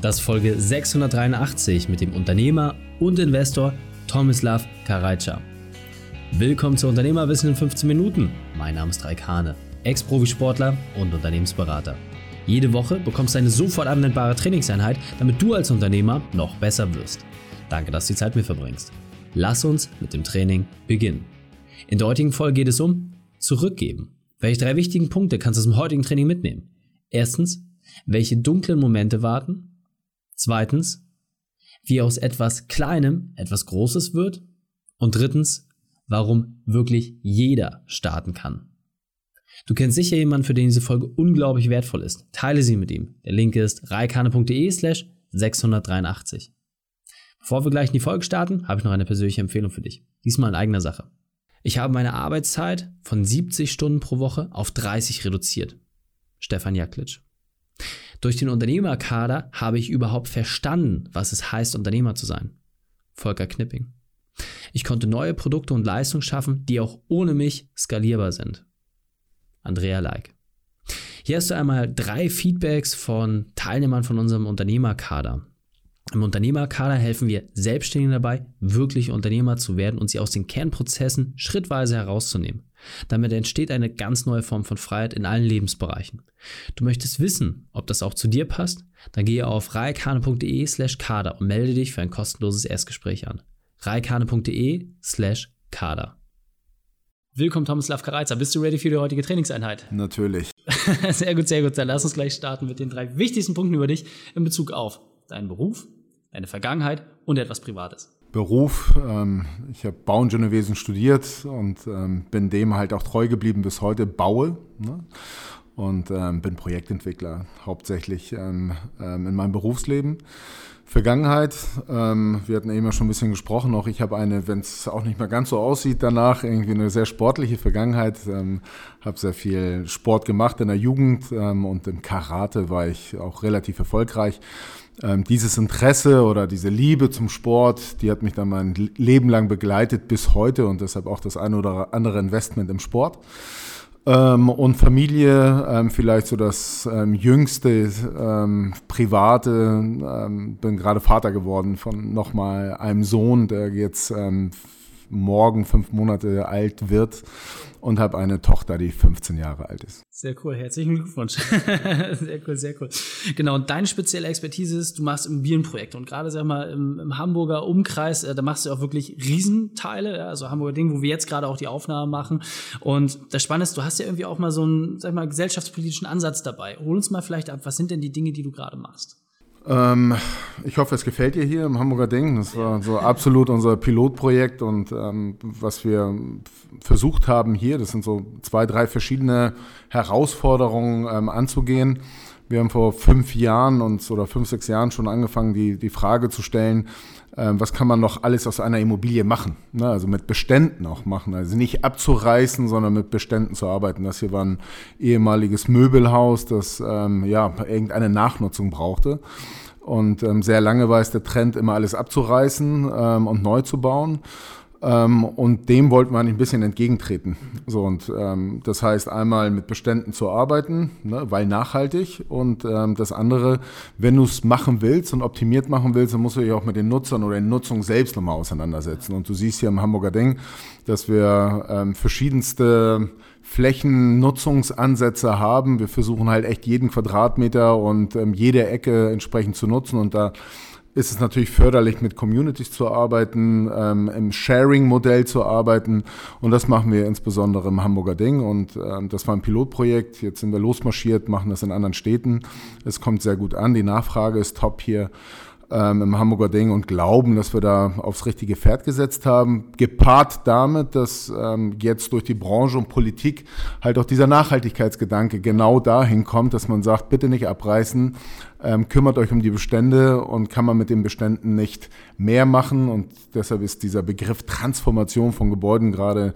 Das ist Folge 683 mit dem Unternehmer und Investor Tomislav Karajca. Willkommen zu Unternehmerwissen in 15 Minuten. Mein Name ist Raik Hane, Ex-Profisportler und Unternehmensberater. Jede Woche bekommst du eine sofort anwendbare Trainingseinheit, damit du als Unternehmer noch besser wirst. Danke, dass du die Zeit mit verbringst. Lass uns mit dem Training beginnen. In der heutigen Folge geht es um Zurückgeben. Welche drei wichtigen Punkte kannst du aus dem heutigen Training mitnehmen? Erstens, welche dunklen Momente warten? Zweitens, wie aus etwas Kleinem etwas Großes wird. Und drittens, warum wirklich jeder starten kann. Du kennst sicher jemanden, für den diese Folge unglaublich wertvoll ist. Teile sie mit ihm. Der Link ist reikane.de slash 683. Bevor wir gleich in die Folge starten, habe ich noch eine persönliche Empfehlung für dich. Diesmal in eigener Sache. Ich habe meine Arbeitszeit von 70 Stunden pro Woche auf 30 reduziert. Stefan Jaklitsch. Durch den Unternehmerkader habe ich überhaupt verstanden, was es heißt, Unternehmer zu sein. Volker Knipping. Ich konnte neue Produkte und Leistungen schaffen, die auch ohne mich skalierbar sind. Andrea Like. Hier hast du einmal drei Feedbacks von Teilnehmern von unserem Unternehmerkader. Im Unternehmerkader helfen wir Selbstständigen dabei, wirklich Unternehmer zu werden und sie aus den Kernprozessen schrittweise herauszunehmen. Damit entsteht eine ganz neue Form von Freiheit in allen Lebensbereichen. Du möchtest wissen, ob das auch zu dir passt? Dann gehe auf reikane.de slash kader und melde dich für ein kostenloses Erstgespräch an. reikane.de slash kader. Willkommen, Tomislav Kareiza. Bist du ready für die heutige Trainingseinheit? Natürlich. sehr gut, sehr gut. Dann lass uns gleich starten mit den drei wichtigsten Punkten über dich in Bezug auf deinen Beruf, deine Vergangenheit und etwas Privates. Beruf, ähm, ich habe Bauingenieurwesen studiert und ähm, bin dem halt auch treu geblieben bis heute, baue ne? Und ähm, bin Projektentwickler hauptsächlich ähm, ähm, in meinem Berufsleben. Vergangenheit, ähm, wir hatten eben ja schon ein bisschen gesprochen, auch ich habe eine, wenn es auch nicht mehr ganz so aussieht danach, irgendwie eine sehr sportliche Vergangenheit, ähm, habe sehr viel Sport gemacht in der Jugend und im Karate war ich auch relativ erfolgreich ähm, dieses Interesse oder diese Liebe zum Sport, die hat mich dann mein Leben lang begleitet bis heute und deshalb auch das eine oder andere Investment im Sport. Ähm, und Familie, ähm, vielleicht so das ähm, jüngste ähm, private, ähm, bin gerade Vater geworden von nochmal einem Sohn, der jetzt morgen fünf Monate alt wird und habe eine Tochter, die 15 Jahre alt ist. Sehr cool, herzlichen Glückwunsch. sehr cool, sehr cool. Genau, und deine spezielle Expertise ist, du machst Immobilienprojekte und gerade, sag mal, im, im Hamburger Umkreis, äh, da machst du auch wirklich Riesenteile, ja, also Hamburger Ding, wo wir jetzt gerade auch die Aufnahmen machen. Und das Spannende ist, du hast ja irgendwie auch mal so einen, sag mal, gesellschaftspolitischen Ansatz dabei. Hol uns mal vielleicht ab, was sind denn die Dinge, die du gerade machst? Ähm, ich hoffe, es gefällt dir hier im Hamburger Ding. Das war so absolut unser Pilotprojekt und ähm, was wir versucht haben hier, das sind so zwei, drei verschiedene Herausforderungen ähm, anzugehen. Wir haben vor fünf Jahren uns oder fünf, sechs Jahren schon angefangen, die, die Frage zu stellen, ähm, was kann man noch alles aus einer Immobilie machen? Ne? Also mit Beständen auch machen. Also nicht abzureißen, sondern mit Beständen zu arbeiten. Das hier war ein ehemaliges Möbelhaus, das ähm, ja irgendeine Nachnutzung brauchte. Und ähm, sehr lange war es der Trend, immer alles abzureißen ähm, und neu zu bauen. Ähm, und dem wollten wir ein bisschen entgegentreten. So, und ähm, das heißt einmal mit Beständen zu arbeiten, ne, weil nachhaltig. Und ähm, das andere, wenn du es machen willst und optimiert machen willst, dann musst du dich auch mit den Nutzern oder den Nutzung selbst nochmal auseinandersetzen. Und du siehst hier im Hamburger Ding, dass wir ähm, verschiedenste Flächennutzungsansätze haben. Wir versuchen halt echt jeden Quadratmeter und ähm, jede Ecke entsprechend zu nutzen und da ist es natürlich förderlich, mit Communities zu arbeiten, ähm, im Sharing-Modell zu arbeiten. Und das machen wir insbesondere im Hamburger Ding. Und ähm, das war ein Pilotprojekt. Jetzt sind wir losmarschiert, machen das in anderen Städten. Es kommt sehr gut an. Die Nachfrage ist top hier ähm, im Hamburger Ding und glauben, dass wir da aufs richtige Pferd gesetzt haben. Gepaart damit, dass ähm, jetzt durch die Branche und Politik halt auch dieser Nachhaltigkeitsgedanke genau dahin kommt, dass man sagt, bitte nicht abreißen, ähm, kümmert euch um die Bestände und kann man mit den Beständen nicht mehr machen. Und deshalb ist dieser Begriff Transformation von Gebäuden gerade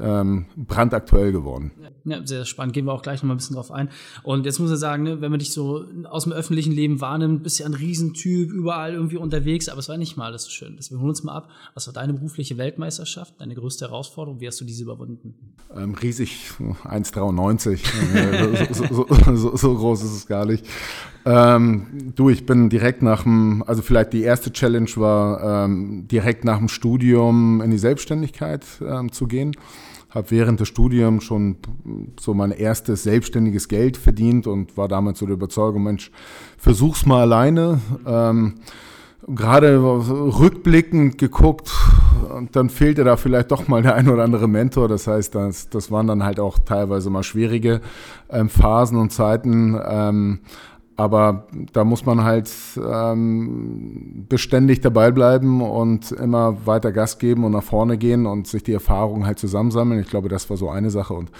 ähm, brandaktuell geworden. Ja, sehr spannend. Gehen wir auch gleich noch mal ein bisschen drauf ein. Und jetzt muss ich sagen, ne, wenn man dich so aus dem öffentlichen Leben wahrnimmt, bist du ja ein Riesentyp, überall irgendwie unterwegs, aber es war nicht mal alles so schön. Deswegen holen uns mal ab. Was war deine berufliche Weltmeisterschaft, deine größte Herausforderung? Wie hast du diese überwunden? Ähm, riesig, 1,93. so, so, so, so, groß ist es gar nicht. Ähm, du, ich bin direkt nach dem, also vielleicht die erste Challenge war, ähm, direkt nach dem Studium in die Selbstständigkeit ähm, zu gehen. Habe während des Studiums schon so mein erstes selbstständiges Geld verdient und war damals so der Überzeugung, Mensch, versuch's mal alleine. Ähm, gerade rückblickend geguckt und dann fehlte da vielleicht doch mal der ein oder andere Mentor. Das heißt, das, das waren dann halt auch teilweise mal schwierige ähm, Phasen und Zeiten. Ähm, aber da muss man halt ähm, beständig dabei bleiben und immer weiter Gas geben und nach vorne gehen und sich die Erfahrungen halt zusammensammeln. Ich glaube, das war so eine Sache. Und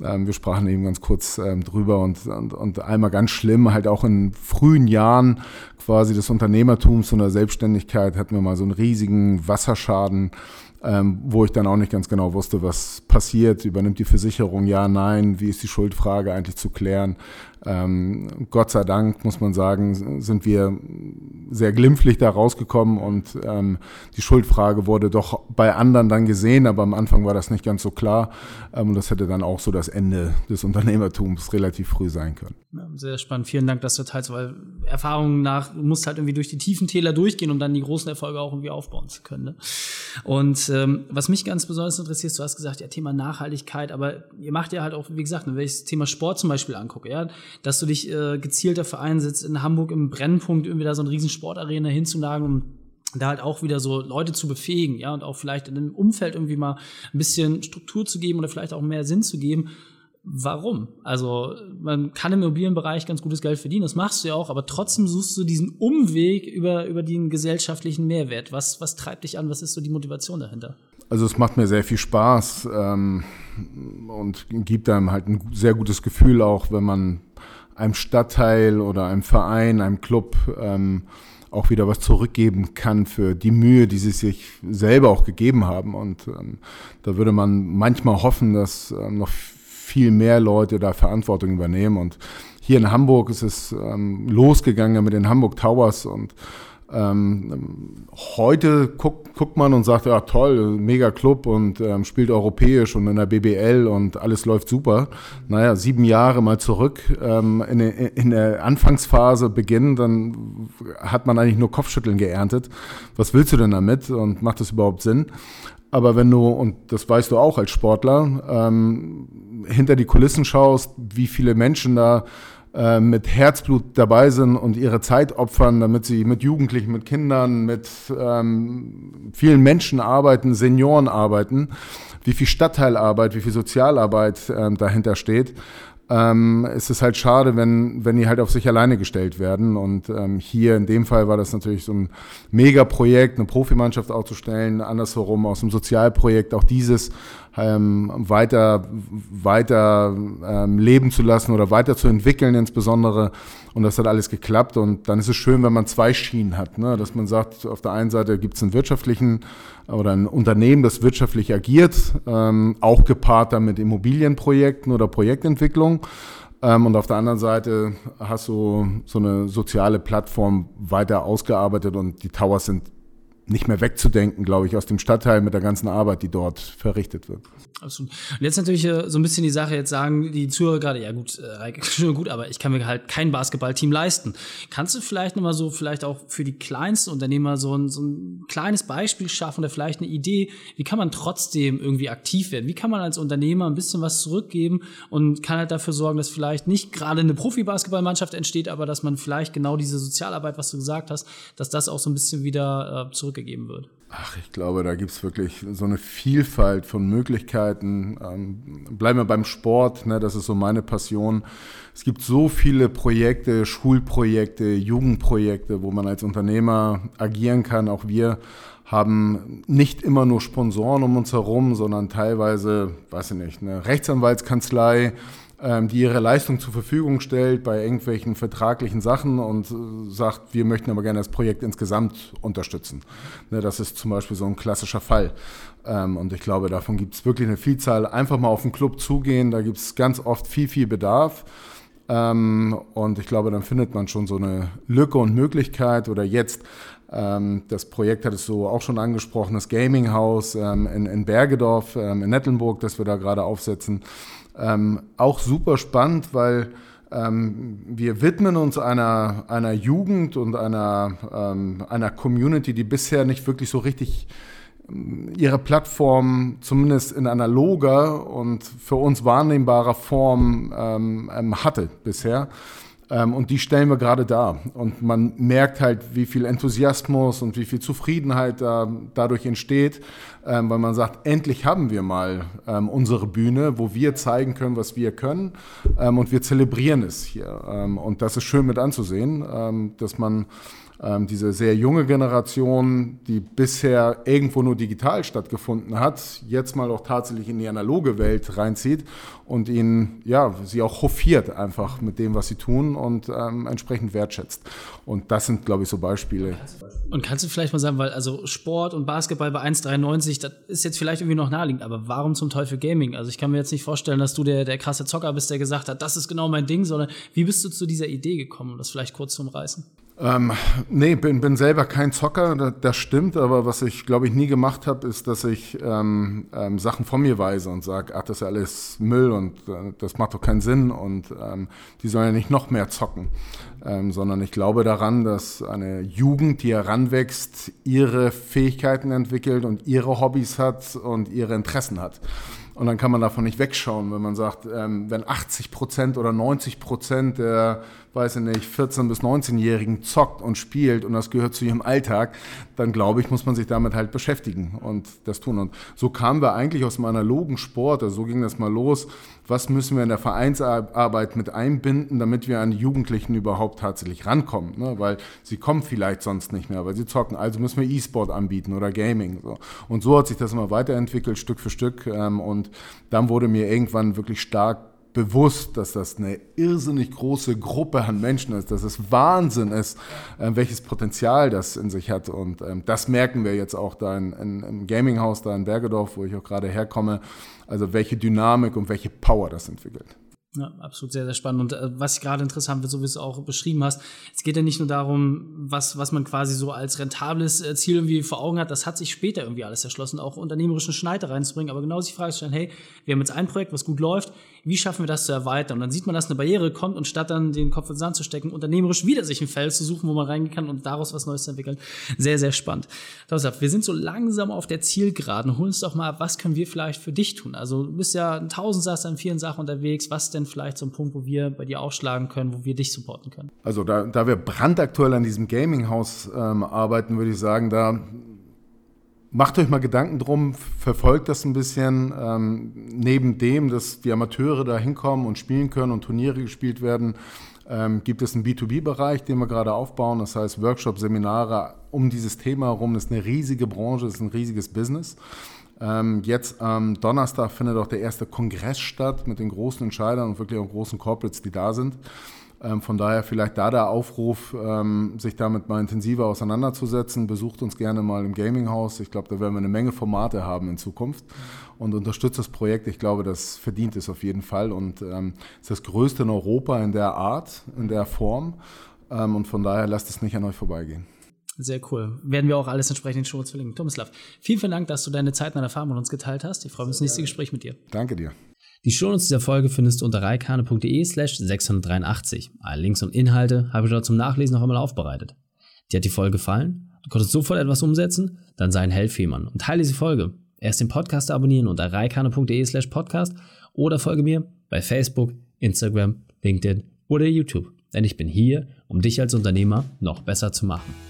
ähm, wir sprachen eben ganz kurz ähm, drüber und, und, und einmal ganz schlimm, halt auch in frühen Jahren quasi des Unternehmertums und der Selbstständigkeit hatten wir mal so einen riesigen Wasserschaden ähm, wo ich dann auch nicht ganz genau wusste, was passiert. Übernimmt die Versicherung? Ja, nein. Wie ist die Schuldfrage eigentlich zu klären? Ähm, Gott sei Dank, muss man sagen, sind wir sehr glimpflich da rausgekommen und ähm, die Schuldfrage wurde doch bei anderen dann gesehen, aber am Anfang war das nicht ganz so klar ähm, und das hätte dann auch so das Ende des Unternehmertums relativ früh sein können. Sehr spannend. Vielen Dank, dass du teilst, weil Erfahrungen nach, du musst halt irgendwie durch die tiefen Täler durchgehen, um dann die großen Erfolge auch irgendwie aufbauen zu können. Ne? Und ähm, was mich ganz besonders interessiert, du hast gesagt, ja, Thema Nachhaltigkeit, aber ihr macht ja halt auch, wie gesagt, wenn ich das Thema Sport zum Beispiel angucke, ja, dass du dich äh, gezielt dafür einsetzt, in Hamburg im Brennpunkt irgendwie da so eine riesen Sportarena hinzunagen, um da halt auch wieder so Leute zu befähigen, ja, und auch vielleicht in dem Umfeld irgendwie mal ein bisschen Struktur zu geben oder vielleicht auch mehr Sinn zu geben. Warum? Also, man kann im Immobilienbereich ganz gutes Geld verdienen, das machst du ja auch, aber trotzdem suchst du diesen Umweg über, über den gesellschaftlichen Mehrwert. Was, was treibt dich an? Was ist so die Motivation dahinter? Also, es macht mir sehr viel Spaß ähm, und gibt einem halt ein sehr gutes Gefühl auch, wenn man einem Stadtteil oder einem Verein, einem Club ähm, auch wieder was zurückgeben kann für die Mühe, die sie sich selber auch gegeben haben. Und ähm, da würde man manchmal hoffen, dass ähm, noch viel mehr Leute da Verantwortung übernehmen. Und hier in Hamburg ist es ähm, losgegangen mit den Hamburg Towers und ähm, heute guckt, guckt man und sagt, ja toll, mega Club und ähm, spielt europäisch und in der BBL und alles läuft super. Naja, sieben Jahre mal zurück ähm, in, in, der Anfangsphase beginnen, dann hat man eigentlich nur Kopfschütteln geerntet. Was willst du denn damit und macht das überhaupt Sinn? Aber wenn du, und das weißt du auch als Sportler, ähm, hinter die Kulissen schaust, wie viele Menschen da äh, mit Herzblut dabei sind und ihre Zeit opfern, damit sie mit Jugendlichen, mit Kindern, mit ähm, vielen Menschen arbeiten, Senioren arbeiten, wie viel Stadtteilarbeit, wie viel Sozialarbeit ähm, dahinter steht ähm, ist es halt schade, wenn, wenn die halt auf sich alleine gestellt werden. Und ähm, hier in dem Fall war das natürlich so ein Megaprojekt, eine Profimannschaft aufzustellen, andersherum aus dem Sozialprojekt auch dieses ähm, weiter, weiter ähm, leben zu lassen oder weiter zu entwickeln insbesondere. Und das hat alles geklappt. Und dann ist es schön, wenn man zwei Schienen hat. Ne? Dass man sagt, auf der einen Seite gibt es einen wirtschaftlichen oder ein Unternehmen, das wirtschaftlich agiert, ähm, auch gepaart dann mit Immobilienprojekten oder Projektentwicklung. Ähm, und auf der anderen Seite hast du so eine soziale Plattform weiter ausgearbeitet und die Towers sind nicht mehr wegzudenken, glaube ich, aus dem Stadtteil mit der ganzen Arbeit, die dort verrichtet wird. Absolut. Und jetzt natürlich äh, so ein bisschen die Sache, jetzt sagen die Zuhörer gerade, ja gut, äh, schön gut, aber ich kann mir halt kein Basketballteam leisten. Kannst du vielleicht nochmal so, vielleicht auch für die kleinsten Unternehmer so ein, so ein kleines Beispiel schaffen oder vielleicht eine Idee, wie kann man trotzdem irgendwie aktiv werden? Wie kann man als Unternehmer ein bisschen was zurückgeben und kann halt dafür sorgen, dass vielleicht nicht gerade eine Profi-Basketballmannschaft entsteht, aber dass man vielleicht genau diese Sozialarbeit, was du gesagt hast, dass das auch so ein bisschen wieder äh, zurückgegeben wird? Ach, ich glaube, da gibt es wirklich so eine Vielfalt von Möglichkeiten. Ähm, bleiben wir beim Sport, ne, das ist so meine Passion. Es gibt so viele Projekte, Schulprojekte, Jugendprojekte, wo man als Unternehmer agieren kann. Auch wir haben nicht immer nur Sponsoren um uns herum, sondern teilweise, weiß ich nicht, eine Rechtsanwaltskanzlei, die ihre Leistung zur Verfügung stellt bei irgendwelchen vertraglichen Sachen und äh, sagt, wir möchten aber gerne das Projekt insgesamt unterstützen. Ne, das ist zum Beispiel so ein klassischer Fall. Ähm, und ich glaube, davon gibt es wirklich eine Vielzahl. Einfach mal auf den Club zugehen, da gibt es ganz oft viel, viel Bedarf. Ähm, und ich glaube, dann findet man schon so eine Lücke und Möglichkeit. Oder jetzt, das Projekt hattest du auch schon angesprochen, das Gaming House in, Bergedorf, in Nettelnburg, das wir da gerade aufsetzen. Ähm, auch super spannend, weil ähm, wir widmen uns einer, einer Jugend und einer, ähm, einer Community, die bisher nicht wirklich so richtig ähm, ihre Plattform zumindest in analoger und für uns wahrnehmbarer Form ähm, ähm hatte bisher. Ähm, und die stellen wir gerade dar. Und man merkt halt, wie viel Enthusiasmus und wie viel Zufriedenheit da, dadurch entsteht, ähm, weil man sagt, endlich haben wir mal ähm, unsere Bühne, wo wir zeigen können, was wir können. und wir zelebrieren es hier. und das ist schön mit anzusehen, dass man ähm, diese sehr junge Generation, die bisher irgendwo nur digital stattgefunden hat, jetzt mal auch tatsächlich in die analoge Welt reinzieht und ihnen, ja, sie auch hofiert einfach mit dem, was sie tun und ähm, entsprechend wertschätzt. Und das sind, glaube ich, so Beispiele. Und kannst du vielleicht mal sagen, weil also Sport und Basketball bei 1,93, das ist jetzt vielleicht irgendwie noch naheliegend, aber warum zum Teufel Gaming? Also ich kann mir jetzt nicht vorstellen, dass du der, der krasse Zocker bist, der gesagt hat, das ist genau mein Ding, sondern wie bist du zu dieser Idee gekommen, um das vielleicht kurz zu umreißen? Ähm, nee, bin, bin selber kein Zocker, das, stimmt, aber was ich, glaube ich, nie gemacht habe, ist, dass ich ähm, ähm, Sachen von mir weise und sage, ach, das ist ja alles Müll und äh, das macht doch keinen Sinn und ähm, die sollen ja nicht noch mehr zocken, ähm, sondern ich glaube daran, dass eine Jugend, die heranwächst, ihre Fähigkeiten entwickelt und ihre Hobbys hat und ihre Interessen hat. Und dann kann man davon nicht wegschauen, wenn man sagt, ähm, wenn 80 Prozent oder 90 Prozent der, weiß ich nicht, 14- bis 19-Jährigen zockt und spielt und das gehört zu ihrem Alltag, dann glaube ich, muss man sich damit halt beschäftigen und das tun. Und so kamen wir eigentlich aus dem analogen Sport, also so ging das mal los, was müssen wir in der Vereinsarbeit mit einbinden, damit wir an Jugendlichen überhaupt tatsächlich rankommen. Ne? Weil sie kommen vielleicht sonst nicht mehr, weil sie zocken. Also müssen wir E-Sport anbieten oder Gaming. So. Und so hat sich das immer weiterentwickelt, Stück für Stück. Ähm, und dann wurde mir irgendwann wirklich stark bewusst, dass das eine irrsinnig große Gruppe an Menschen ist, dass es Wahnsinn ist, äh, welches Potenzial das in sich hat. Und ähm, das merken wir jetzt auch da in, in, im Gaminghaus, da in Bergedorf, wo ich auch gerade herkomme. Also welche Dynamik und welche Power das entwickelt. Ja, absolut sehr, sehr spannend. Und äh, was ich gerade interessant wird, so wie du es auch beschrieben hast, es geht ja nicht nur darum, was, was man quasi so als rentables äh, Ziel irgendwie vor Augen hat, das hat sich später irgendwie alles erschlossen, auch unternehmerischen Schneide reinzubringen, aber genau die Frage stellen, hey, wir haben jetzt ein Projekt, was gut läuft, wie schaffen wir das zu erweitern? Und dann sieht man, dass eine Barriere kommt und statt dann den Kopf in den Sand zu stecken, unternehmerisch wieder sich ein Feld zu suchen, wo man reingehen kann und daraus was Neues zu entwickeln. Sehr, sehr spannend. Thomas, wir sind so langsam auf der Zielgeraden. Hol uns doch mal ab, was können wir vielleicht für dich tun? Also du bist ja ein Tausendsasser in vielen Sachen unterwegs. Was denn vielleicht so ein Punkt, wo wir bei dir aufschlagen können, wo wir dich supporten können? Also da, da wir brandaktuell an diesem Gaming-Haus ähm, arbeiten, würde ich sagen, da Macht euch mal Gedanken drum, verfolgt das ein bisschen. Ähm, neben dem, dass die Amateure da hinkommen und spielen können und Turniere gespielt werden, ähm, gibt es einen B2B-Bereich, den wir gerade aufbauen. Das heißt, Workshops, Seminare um dieses Thema herum. Das ist eine riesige Branche, das ist ein riesiges Business. Ähm, jetzt am Donnerstag findet auch der erste Kongress statt mit den großen Entscheidern und wirklich auch großen Corporates, die da sind. Ähm, von daher vielleicht da der Aufruf, ähm, sich damit mal intensiver auseinanderzusetzen. Besucht uns gerne mal im Gaminghaus. Ich glaube, da werden wir eine Menge Formate haben in Zukunft und unterstützt das Projekt. Ich glaube, das verdient es auf jeden Fall und ähm, ist das größte in Europa in der Art, in der Form. Ähm, und von daher lasst es nicht an euch vorbeigehen. Sehr cool. Werden wir auch alles entsprechend in den Show verlinken. Tomislav, vielen, vielen Dank, dass du deine Zeit und deine Erfahrung mit uns geteilt hast. Ich freue mich auf das nächste Gespräch mit dir. Danke dir. Die Shownotes dieser Folge findest du unter reikane.de slash 683. Alle Links und Inhalte habe ich dort zum Nachlesen noch einmal aufbereitet. Dir hat die Folge gefallen? Du konntest sofort etwas umsetzen? Dann sei ein jemanden und teile diese Folge. Erst den Podcast abonnieren unter reikane.de slash podcast oder folge mir bei Facebook, Instagram, LinkedIn oder YouTube. Denn ich bin hier, um dich als Unternehmer noch besser zu machen.